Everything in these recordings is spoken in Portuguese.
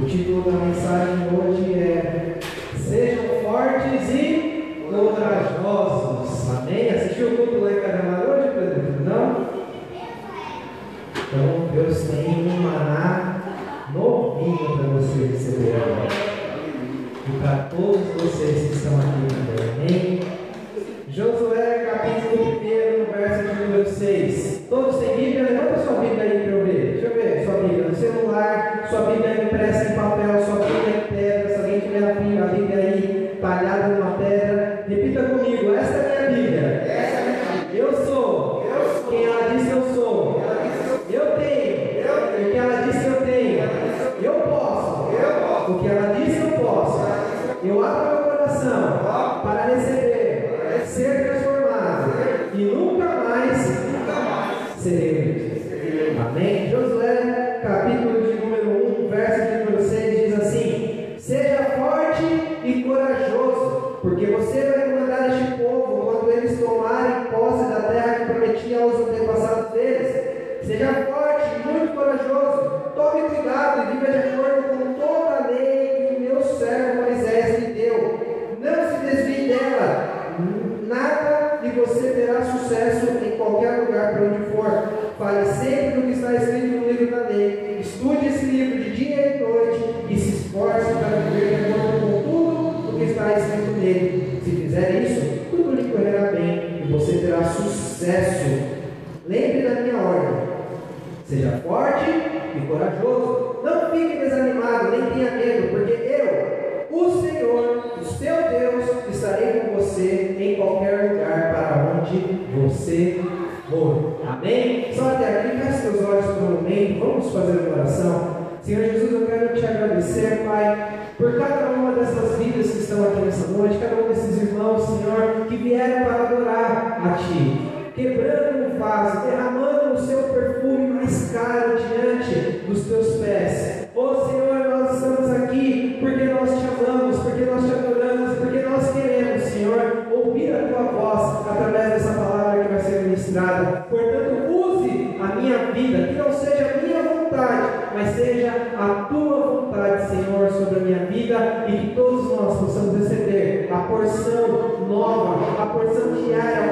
O título da mensagem hoje é Sejam fortes e corajosos. Amém? Assistiu o culto lá em Caramar hoje, Pedro? Não? Então Deus tem um maná novinho para você receber agora. E para todos vocês que estão aqui também. Amém? Gracias. e que todos nós possamos receber a porção nova, a porção diária,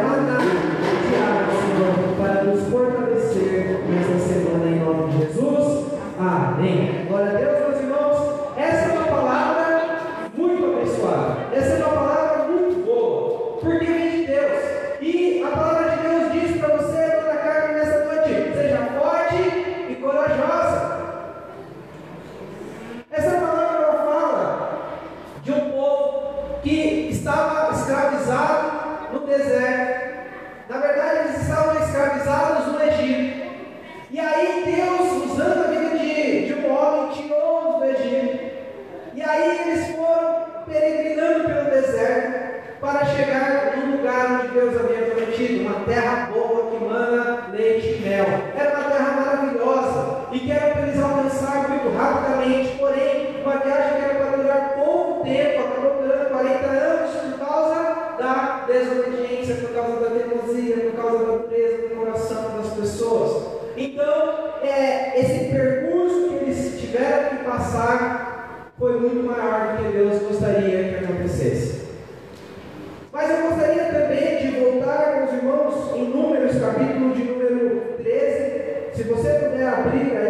Se você puder abrir aí,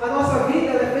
a nossa vida é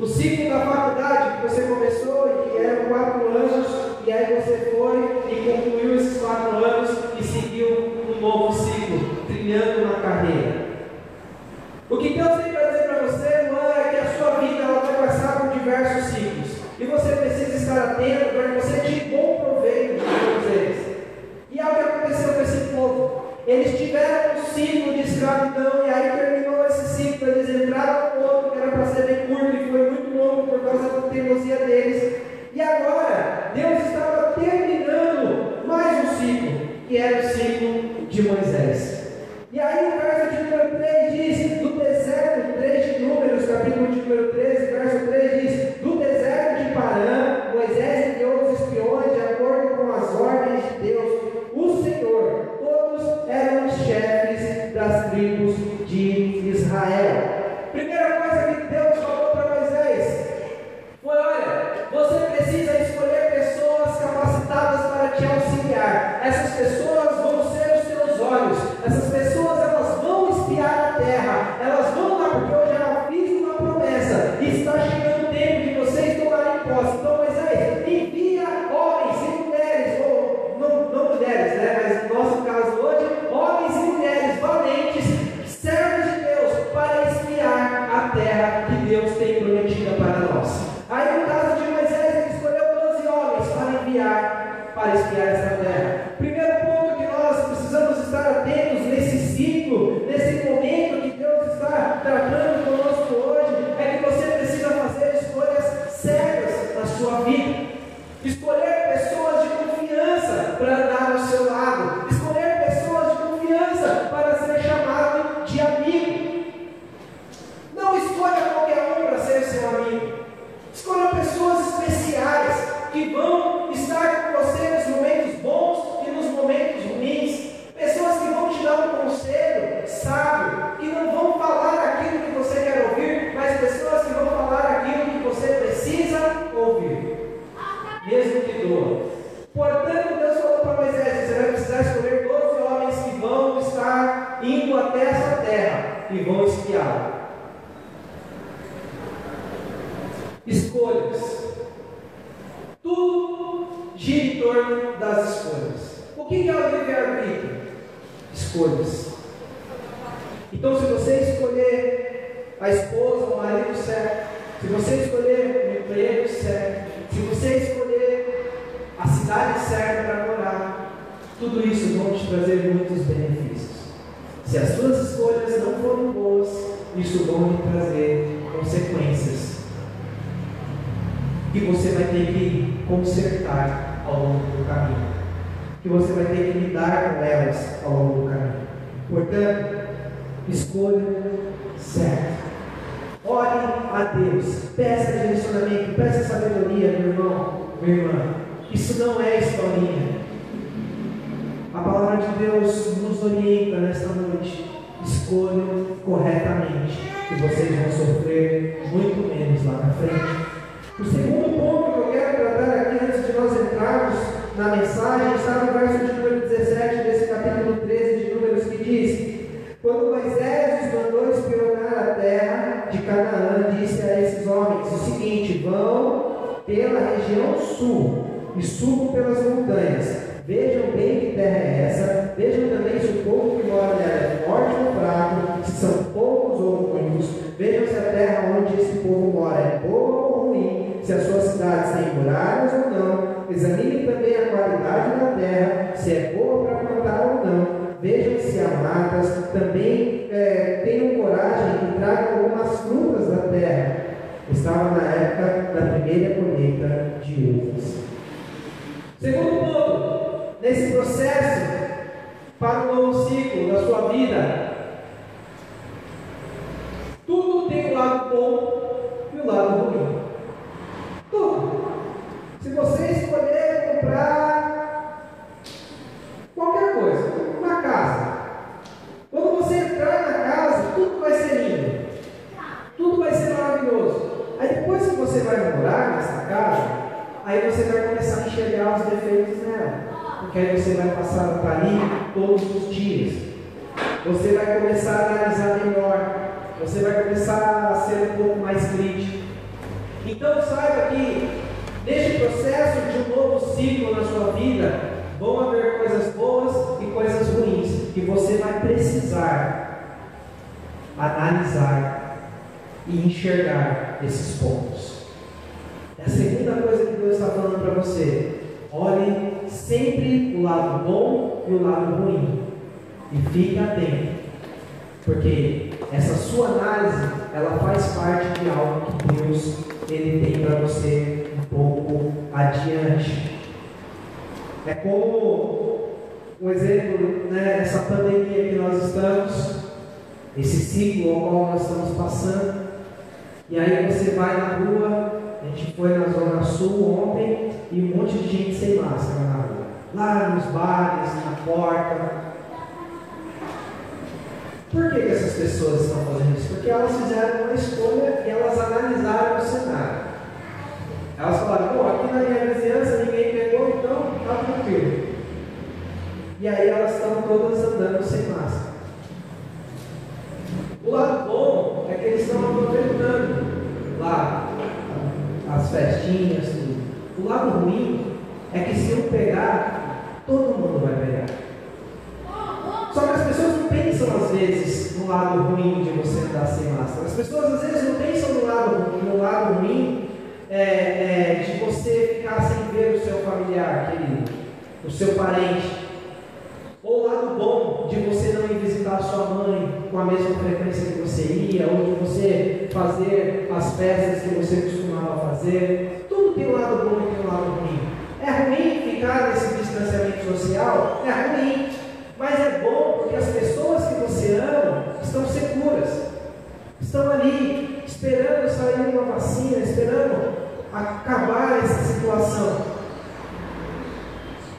O ciclo da faculdade que você começou e que eram quatro anos, e aí você foi e concluiu esses quatro anos escolhas. Então, se você escolher a esposa, o marido certo, se você escolher o emprego certo, se você escolher a cidade certa para morar, tudo isso vai te trazer muitos benefícios. Se as suas escolhas não foram boas, isso vai te trazer consequências. E você vai ter que consertar ao longo do caminho que você vai ter que lidar com elas ao longo do caminho. Portanto, escolha certo. Ore a Deus, peça direcionamento, peça sabedoria, meu irmão, minha irmã. Isso não é historinha. A palavra de Deus nos orienta nesta noite. Escolha corretamente, que vocês vão sofrer muito menos lá na frente. O segundo ponto que eu quero tratar aqui antes de nós entrarmos na mensagem está no verso de número 17 desse capítulo 13 de Números que diz: Quando Moisés os mandou espionar a terra de Canaã, disse a esses homens o seguinte: Vão pela região sul e subam pelas montanhas. Vejam bem que terra é essa, vejam também se o povo que mora nela é forte ou fraco, se são poucos ou muitos, vejam se a terra onde esse povo mora é boa ou ruim, se as suas cidades têm muralhas examinem também a qualidade da terra, se é boa para plantar ou não, vejam se há matas, também é, tenham coragem e tragam algumas frutas da terra. Estava na época da primeira colheita de uvas. Segundo ponto, nesse processo, para o novo ciclo da sua vida, tudo tem o um lado bom e o um lado ruim. Tudo. Se você escolher comprar qualquer coisa, uma casa, quando você entrar na casa, tudo vai ser lindo, tudo vai ser maravilhoso. Aí depois que você vai morar nessa casa, aí você vai começar a enxergar os defeitos Porque aí você vai passar para ali todos os dias. Você vai começar a analisar melhor. Você vai começar a ser um pouco mais crítico. Então saiba que neste processo de um novo ciclo na sua vida, vão haver coisas boas e coisas ruins. que você vai precisar analisar e enxergar esses pontos. É a segunda coisa que Deus está falando para você. Olhe sempre o lado bom e o lado ruim. E fique atento. Porque essa sua análise, ela faz parte de algo que Deus ele tem para você um pouco adiante. É como um exemplo, né, essa pandemia que nós estamos, esse ciclo ao qual nós estamos passando. E aí você vai na rua a gente foi na Zona Sul ontem e um monte de gente sem máscara. Lá nos bares, na porta. Por que, que essas pessoas estão fazendo isso? Porque elas fizeram uma escolha e elas analisaram o cenário. Elas falaram, pô, aqui na minha vizinhança ninguém pegou, então tá tranquilo. E aí elas estão todas andando sem máscara. O lado bom é que eles estão aproveitando lá as festinhas, tudo. O lado ruim é que se eu pegar, todo mundo vai pegar. Só que as pessoas não pensam às vezes no lado ruim de você andar sem máscara. As pessoas às vezes não pensam no lado, no lado ruim é, é, de você ficar sem ver o seu familiar querido, o seu parente. Ou o lado bom de você não ir visitar sua mãe com a mesma frequência que você ia, ou de você fazer as festas que você costumava fazer. Tudo tem um lado bom e tem um lado ruim. É ruim ficar nesse distanciamento social? É ruim. Mas é bom porque as pessoas que você ama estão seguras. Estão ali esperando sair uma vacina, esperando acabar essa situação.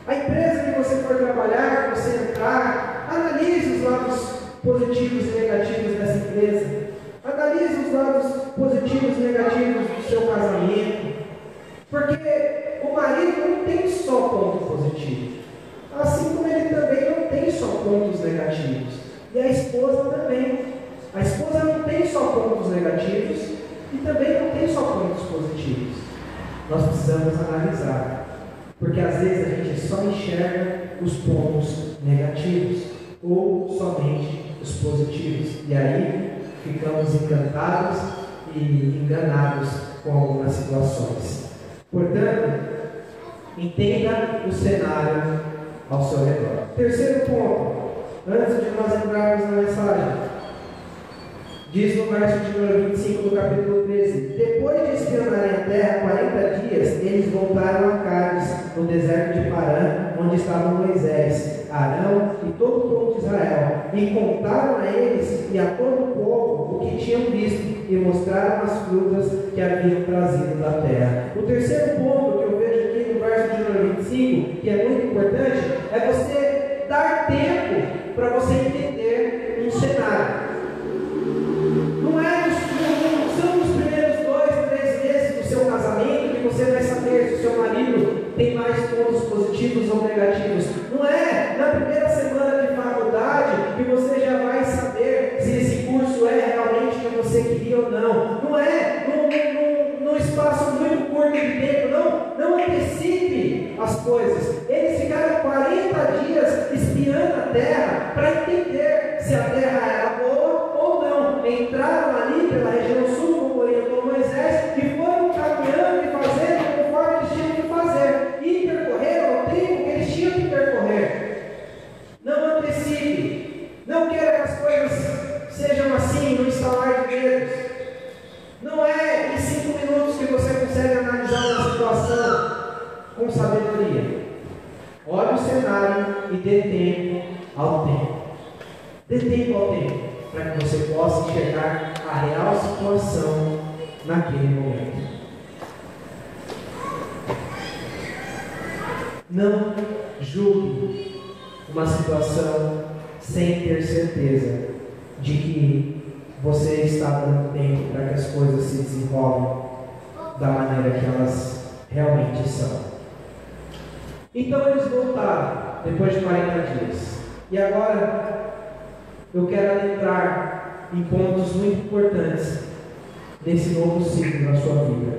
A empresa que você for trabalhar, que você entrar, analise os lados positivos e negativos dessa empresa. Analise os lados positivos e negativos do seu casamento. Porque o marido não tem só ponto positivo. Assim como ele também não tem só pontos negativos. E a esposa também. A esposa não tem só pontos negativos e também não tem só pontos positivos. Nós precisamos analisar porque às vezes a gente só enxerga os pontos negativos ou somente os positivos. E aí ficamos encantados e enganados com algumas situações. Portanto, entenda o cenário ao seu redor. Terceiro ponto, antes de nós entrarmos na mensagem. Diz no verso de número 25 do capítulo 13: Depois de espionarem a terra 40 dias, eles voltaram a Cádiz, no deserto de Parã, onde estavam Moisés, Arão e todo o povo de Israel, e contaram a eles e a todo o povo o que tinham visto, e mostraram as frutas que haviam trazido da terra. O terceiro ponto verso de número 25, que é muito importante, é você dar tempo para você entender um cenário. Não é são nos primeiros dois, três meses do seu casamento que você vai saber se o seu marido tem mais pontos positivos ou negativos. Tempo ao tempo. Dê tempo ao tempo para que você possa enxergar a real situação naquele momento. Não julgue uma situação sem ter certeza de que você está dando tempo para que as coisas se desenvolvam da maneira que elas realmente são. Então eles voltaram depois de 40 dias. E agora eu quero entrar em pontos muito importantes nesse novo ciclo na sua vida.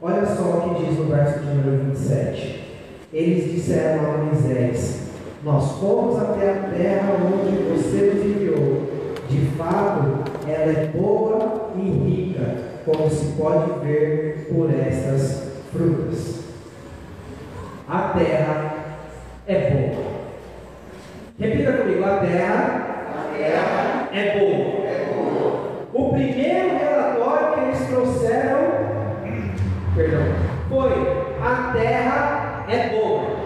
Olha só o que diz no verso de número 27. Eles disseram a Moisés: Nós fomos até a terra onde você nos enviou. De fato, ela é boa e rica, como se pode ver por estas frutas. A terra é boa. Repita comigo: a terra é boa. O primeiro relatório que eles trouxeram, perdão, foi a terra é boa.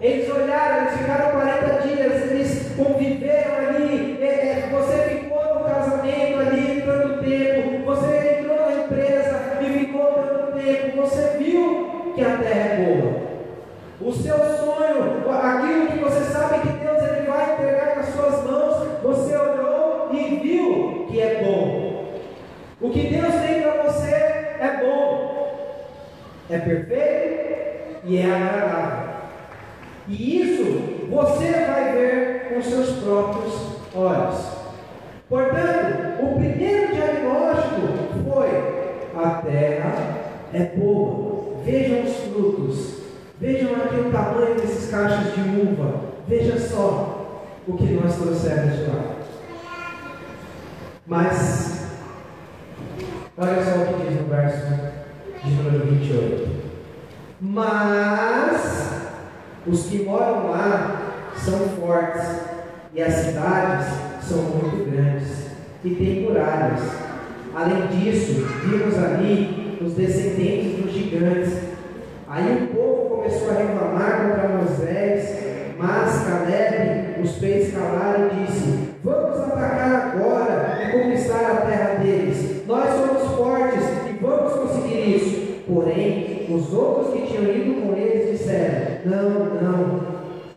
Eles olharam, eles ficaram 40 dias, eles conviveram ali. É, é, você ficou no casamento ali tanto tempo, você entrou na empresa e ficou tanto tempo, você viu que a terra é boa. O seu sonho, aquilo que você sabe que Deus ele vai entregar nas suas mãos, você olhou e viu que é bom. O que Deus tem para você é bom, é perfeito e é agradável. E isso você vai ver com seus próprios olhos. Portanto, o primeiro diagnóstico foi: a terra é boa. Vejam os frutos. Vejam aqui o tamanho desses cachos de uva. Veja só o que nós trouxemos de lá. Mas, olha só o que diz no verso de número 28. Mas os que moram lá são fortes e as cidades são muito grandes e muralhas. Além disso, vimos ali os descendentes dos gigantes. Aí o povo começou a reclamar contra Moisés, mas Caleb os fez calar e disse: Vamos atacar agora e conquistar a terra deles. Nós somos fortes e vamos conseguir isso. Porém, os outros que tinham ido com eles disseram: Não, não,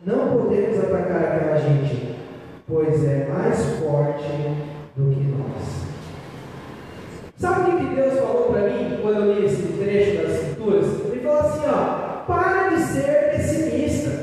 não podemos atacar aquela gente, pois é mais forte do que nós. Sabe o que Deus falou para mim quando eu li esse trecho das Escrituras? Ele falou assim: ó, para de ser pessimista,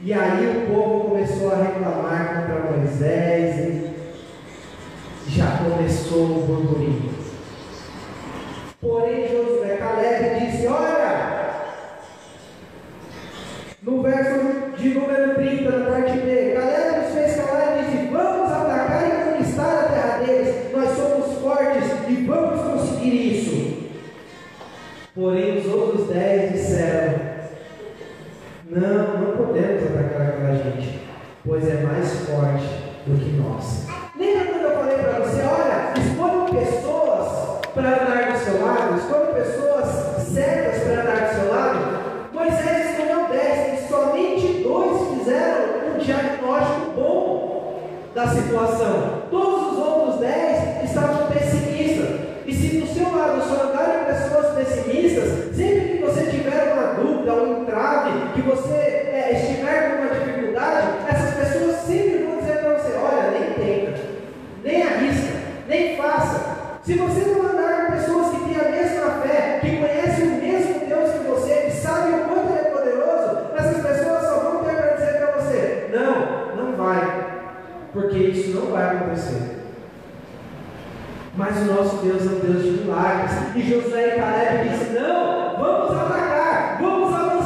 E aí o povo começou a reclamar contra Moisés e já começou o burburinho. Mas o nosso Deus é um Deus de milagres. E Josué e Caleb disse: Não, vamos atacar, vamos atacar.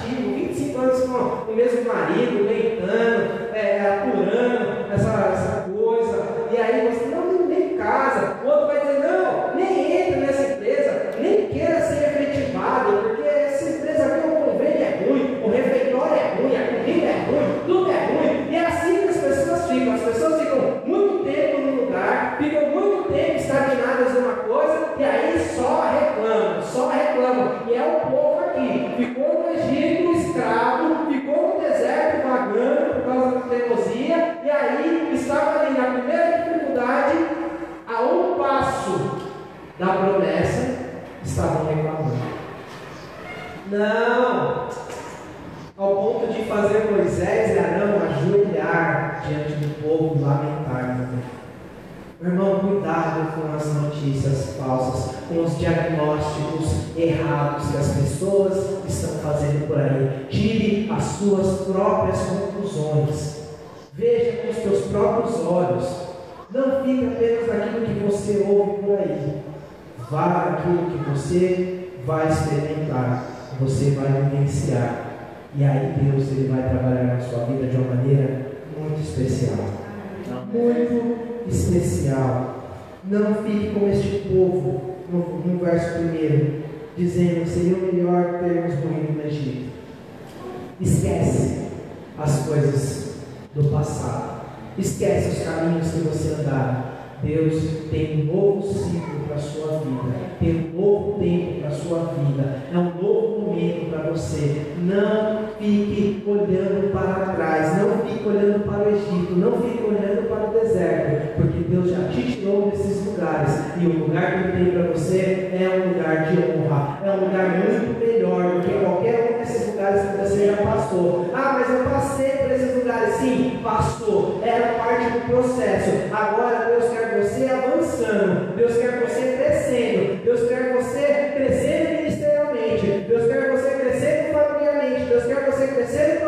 Cansativo, 25 anos com o mesmo marido, leitando, é, apurando essa, essa coisa, e aí você não nem casa, o outro vai dizer, não, nem entra nessa empresa, nem queira ser efetivado, porque essa empresa aqui o convênio é ruim, o refeitório é ruim, a comida é ruim, tudo é ruim. E é assim que as pessoas ficam. As pessoas ficam muito tempo no lugar, ficam muito tempo estagnadas numa coisa, e aí só reclamam, só reclamam. E é o povo aqui, ficou no Egito escravo, ficou no deserto vagando por causa da teimosia, e aí estava ali na primeira dificuldade, a um passo da promessa, estavam reclamando. Não! Ao ponto de fazer Moisés e Arão ajoelhar diante do povo e lamentar também. Meu irmão, cuidado com as notícias falsas, com os diagnósticos errados que as pessoas estão fazendo por aí. Tire as suas próprias conclusões. Veja com os teus próprios olhos. Não fique apenas naquilo que você ouve por aí. Vá naquilo que você vai experimentar, você vai vivenciar. E aí Deus ele vai trabalhar na sua vida de uma maneira muito especial. Muito especial. Não fique como este povo no, no verso primeiro, dizendo seria melhor termos morrido no Egito. Esquece as coisas do passado. Esquece os caminhos que você andava. Deus tem um novo ciclo para a sua vida, tem um novo tempo para a sua vida, é um novo momento para você. Não fique olhando para trás, não fique olhando para o Egito, não fique olhando para o deserto, porque Deus já te tirou desses lugares e o lugar que Ele tem para você é um lugar de honra, é um lugar muito melhor do que qualquer lugares que você já passou. Ah, mas eu passei por esses lugares, sim, passou, era parte do processo. Agora Deus quer você avançando, Deus quer você crescendo, Deus quer você crescendo ministerialmente, Deus quer você crescendo familiarmente, Deus quer você crescendo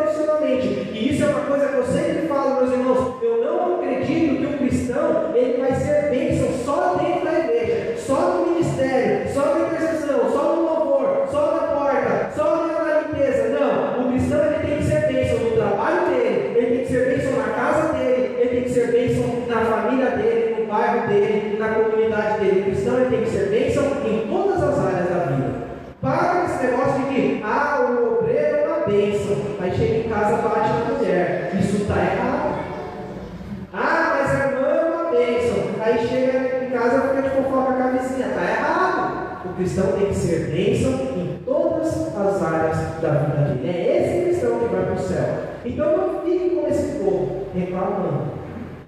O cristão tem que ser bênção em todas as áreas da vida dele. É esse cristão que vai para o céu. Então não fique com esse povo reclamando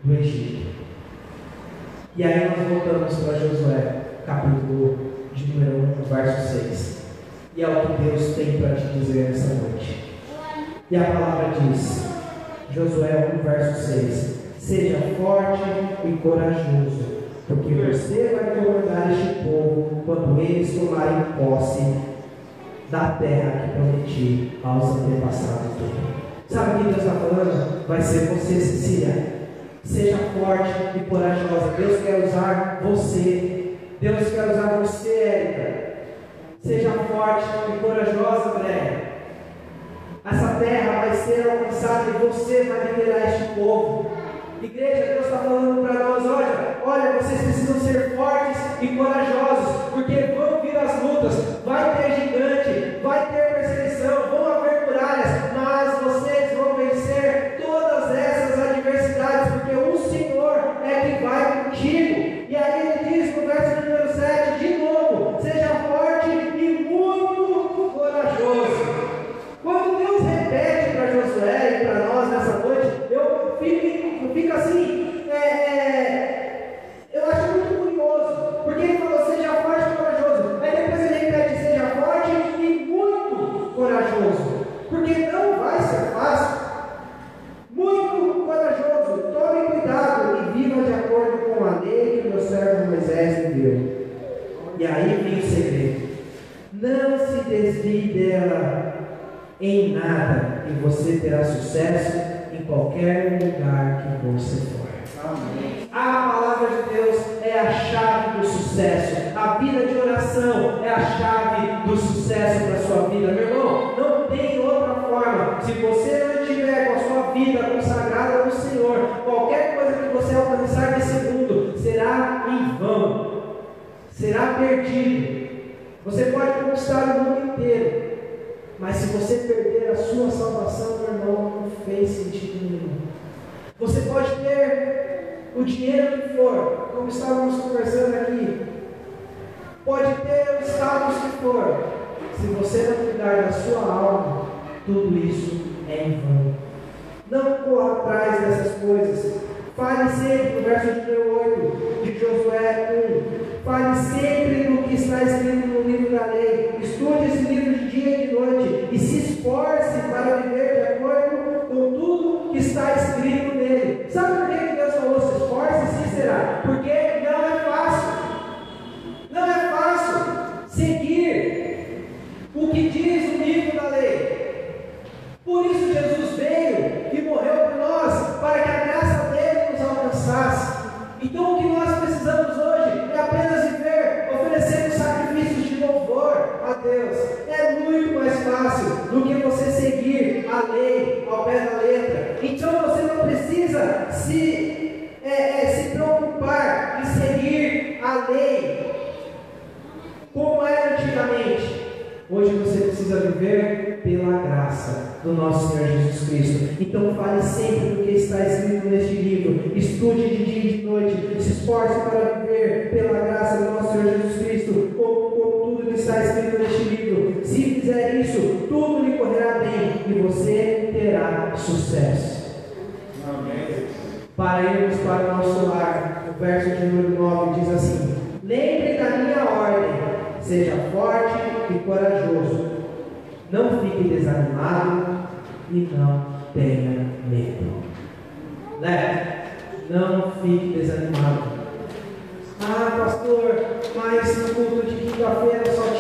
do Egito. E aí nós voltamos para Josué, capítulo de número 1, verso 6. E é o que Deus tem para te dizer nessa noite. E a palavra diz, Josué 1, verso 6: Seja forte e corajoso é porque você vai comandar este povo quando eles tomarem posse da terra que prometi aos antepassados. Sabe o que Deus está falando? Vai ser você, Cecília. Seja forte e corajosa. Deus quer usar você. Deus quer usar você, Érica. Seja forte e corajosa, André. Essa terra vai ser alcançada e você vai liderar este povo. Igreja, Deus está falando para nós: olha, olha, vocês precisam ser fortes e corajosos, porque vão vir as lutas, vai ter gente como estávamos conversando aqui, pode ter o status que for, se você não cuidar da sua alma, tudo isso é em vão. Não corra atrás dessas coisas. Fale sempre, no verso 38 de Josué 1, fale sempre no que está escrito no livro da lei. Estude esse livro de dia e de noite e se esforce do nosso Senhor Jesus Cristo. Então fale sempre do que está escrito neste livro. Estude de dia e de noite. Se esforce para viver pela graça do nosso Senhor Jesus Cristo, como, como tudo que está escrito neste livro. Se fizer isso, tudo lhe correrá bem e você terá sucesso. Amém. Paremos para o nosso lar. O verso de número 9 diz assim: Lembre da minha ordem, seja forte e corajoso. Não fique desanimado, e não tenha medo. Né? Não fique desanimado. Ah, pastor, mas no culto de quinta-feira só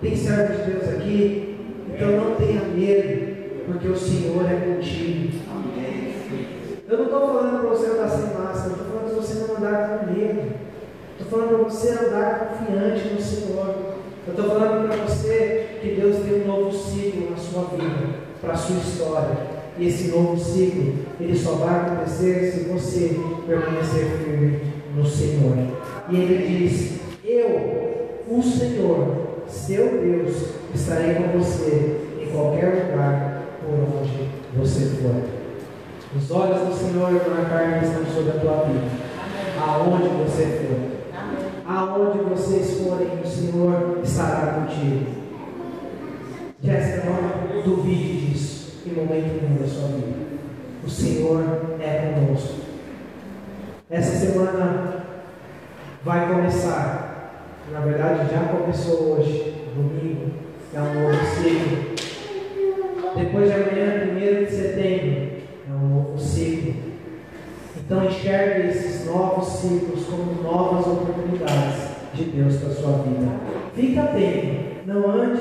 tem, servo de Deus aqui, então não tenha medo, porque o Senhor é contigo. Eu não estou falando para você andar sem máscara, estou falando para você não andar com medo. Estou falando para você andar confiante no Senhor. Eu estou falando para você que Deus tem um novo ciclo na sua vida, para a sua história. E esse novo ciclo, ele só vai acontecer se você permanecer firme no Senhor. E ele diz: Eu, o Senhor, seu Deus, estarei com você em qualquer lugar por onde você for. Os olhos do Senhor na carne estão sobre a tua vida. Aonde você for. Aonde vocês forem, o Senhor estará contigo. Jéssica, não duvide disso em momento nenhum da sua vida. O Senhor é conosco. Essa semana vai começar. Na verdade, já começou hoje, domingo. É um novo ciclo. Depois de amanhã, 1 de setembro, é um novo ciclo. Então enxergue esses novos ciclos como novas oportunidades de Deus para a sua vida. Fique atento, não ande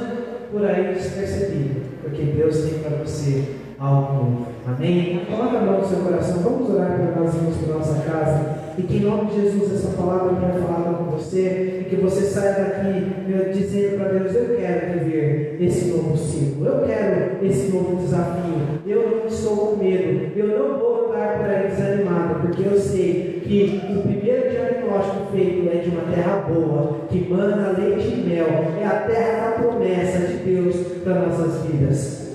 por aí despercebido, porque Deus tem para você algo novo. Amém? Coloca a mão no seu coração, vamos orar para nós irmos para nossa casa. E que em nome de Jesus essa palavra tenha falado com você. E que você saia daqui dizendo para Deus: Eu quero viver esse novo ciclo. Eu quero esse novo desafio. Eu não estou com medo. Eu não vou andar por aí desanimado. Porque eu sei que o primeiro diagnóstico feito é de uma terra boa, que manda leite e mel. É a terra da promessa de Deus para nossas vidas.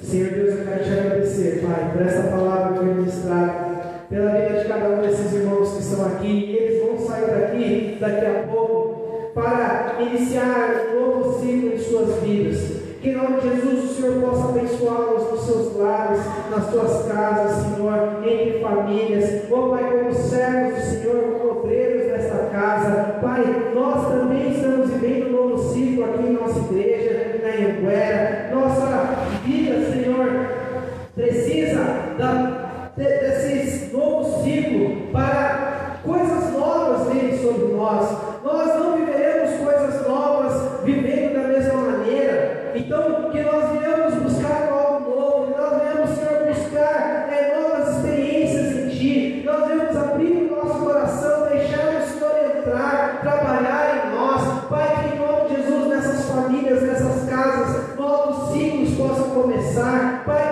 Senhor Deus, eu quero te agradecer, Pai, por essa palavra que ministrada pela vida de cada um desses irmãos que estão aqui, e eles vão sair daqui daqui a pouco para iniciar um novo ciclo em suas vidas. Que em nome de Jesus o Senhor possa abençoá-los nos seus lares, nas suas casas, Senhor, entre famílias. Oh Pai, como servos do Senhor, como obreiros desta casa. Pai, nós também estamos vivendo um novo ciclo aqui em nossa igreja, na Anguera. Nossa pensar, Pai,